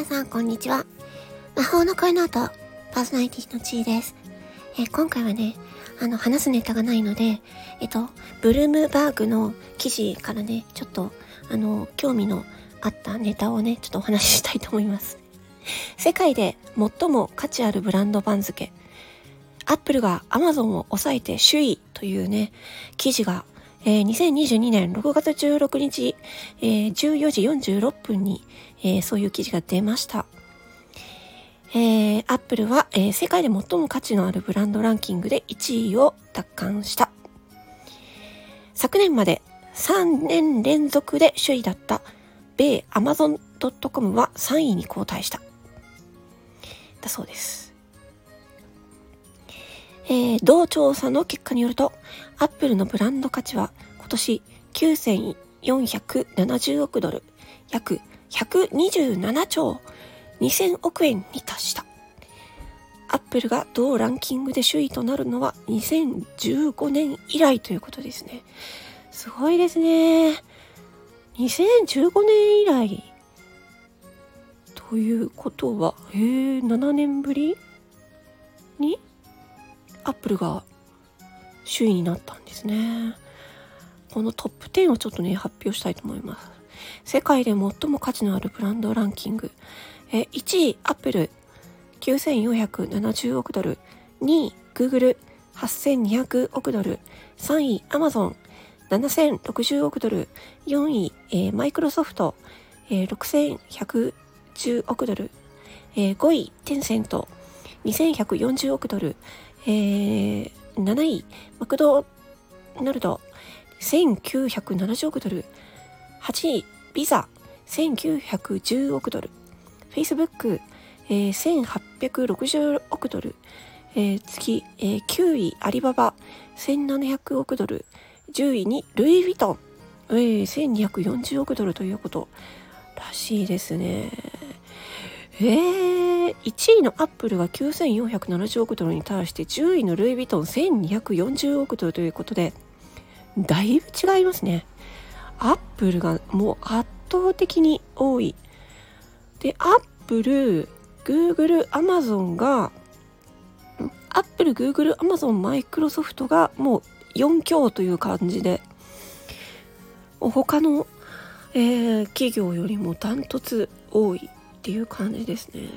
皆さん、こんにちは。魔法の声の後、パーソナリティのちーです。えー、今回はね、あの、話すネタがないので、えっと、ブルームバーグの記事からね、ちょっと、あの、興味のあったネタをね、ちょっとお話ししたいと思います。世界で最も価値あるブランド番付、アップルが Amazon を抑えて首位というね、記事がえー、2022年6月16日、えー、14時46分に、えー、そういう記事が出ました。えー、アップルは、えー、世界で最も価値のあるブランドランキングで1位を奪還した。昨年まで3年連続で首位だった米 Amazon.com は3位に後退した。だそうです。えー、同調査の結果によると、アップルのブランド価値は今年9470億ドル、約127兆2000億円に達した。アップルが同ランキングで首位となるのは2015年以来ということですね。すごいですね。2015年以来ということは、え、7年ぶりにアップルが首位になったんですね。このトップ10をちょっとね、発表したいと思います。世界で最も価値のあるブランドランキング。え1位、アップル、9470億ドル。2位、グーグル、8200億ドル。3位、アマゾン、7060億ドル。4位、えマイクロソフト、えー、6110億ドル。えー、5位、テンセント、2140億ドル。えー、7位、マクドナルド、1970億ドル。8位、ビザ、1910億ドル。Facebook、えー、1860億ドル。えー、次、えー、9位、アリババ、1700億ドル。10位に、ルイ・ヴィトン、えー、1240億ドルということらしいですね。えー、1位のアップルが9470億ドルに対して10位のルイ・ヴィトン1240億ドルということでだいぶ違いますね。アップルがもう圧倒的に多い。でアップルグーグルアマゾンがアップルグーグルアマゾンマイクロソフトがもう4強という感じで他の、えー、企業よりもダントツ多い。っていう感じですね。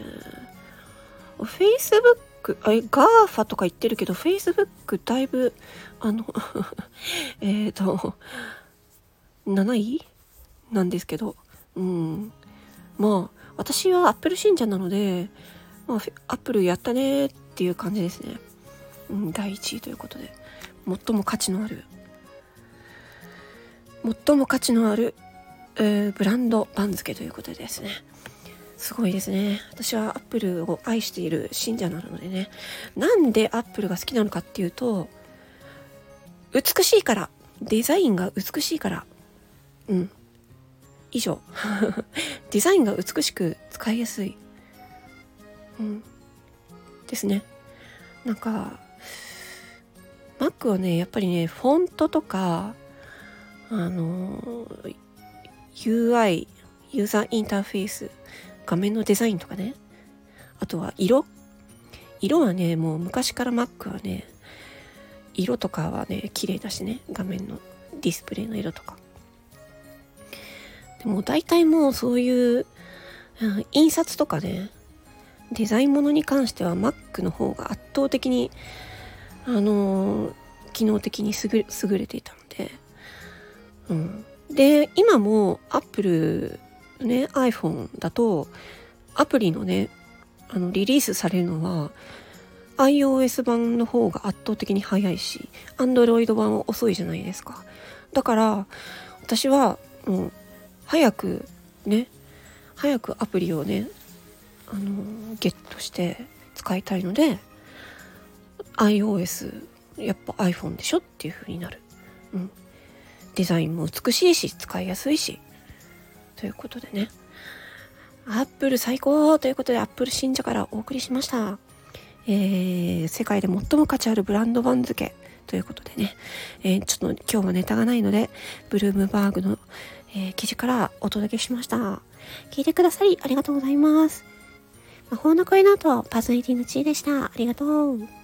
Facebook、あれ、GAFA とか言ってるけど、Facebook だいぶ、あの えっと、7位？なんですけど、うん。まあ、私は Apple 信者なので、まあ、Apple やったねっていう感じですね。うん、第1位ということで、最も価値のある、最も価値のある、えー、ブランド番付ということですね。すごいですね。私はアップルを愛している信者なのでね。なんでアップルが好きなのかっていうと、美しいから。デザインが美しいから。うん。以上。デザインが美しく使いやすい。うん。ですね。なんか、Mac はね、やっぱりね、フォントとか、あの、UI、ユーザーインターフェース画面のデザインとかね。あとは色。色はねもう昔から Mac はね色とかはね綺麗だしね。画面のディスプレイの色とか。でも大体もうそういう、うん、印刷とかねデザインものに関しては Mac の方が圧倒的にあのー、機能的に優れていたので、うん、で今も Apple ね iPhone だとアプリのねあのリリースされるのは iOS 版の方が圧倒的に早いし Android 版は遅いじゃないですか。だから私はもう早くね早くアプリをねあのゲットして使いたいので iOS やっぱ iPhone でしょっていう風になる、うん、デザインも美しいし使いやすいし。ということでね。アップル最高ということで、アップル信者からお送りしました。えー、世界で最も価値あるブランド番付ということでね、えー、ちょっと今日はネタがないので、ブルームバーグの、えー、記事からお届けしました。聞いてくださりありがとうございます。魔法の声の後、パーソナリティのちーでした。ありがとう。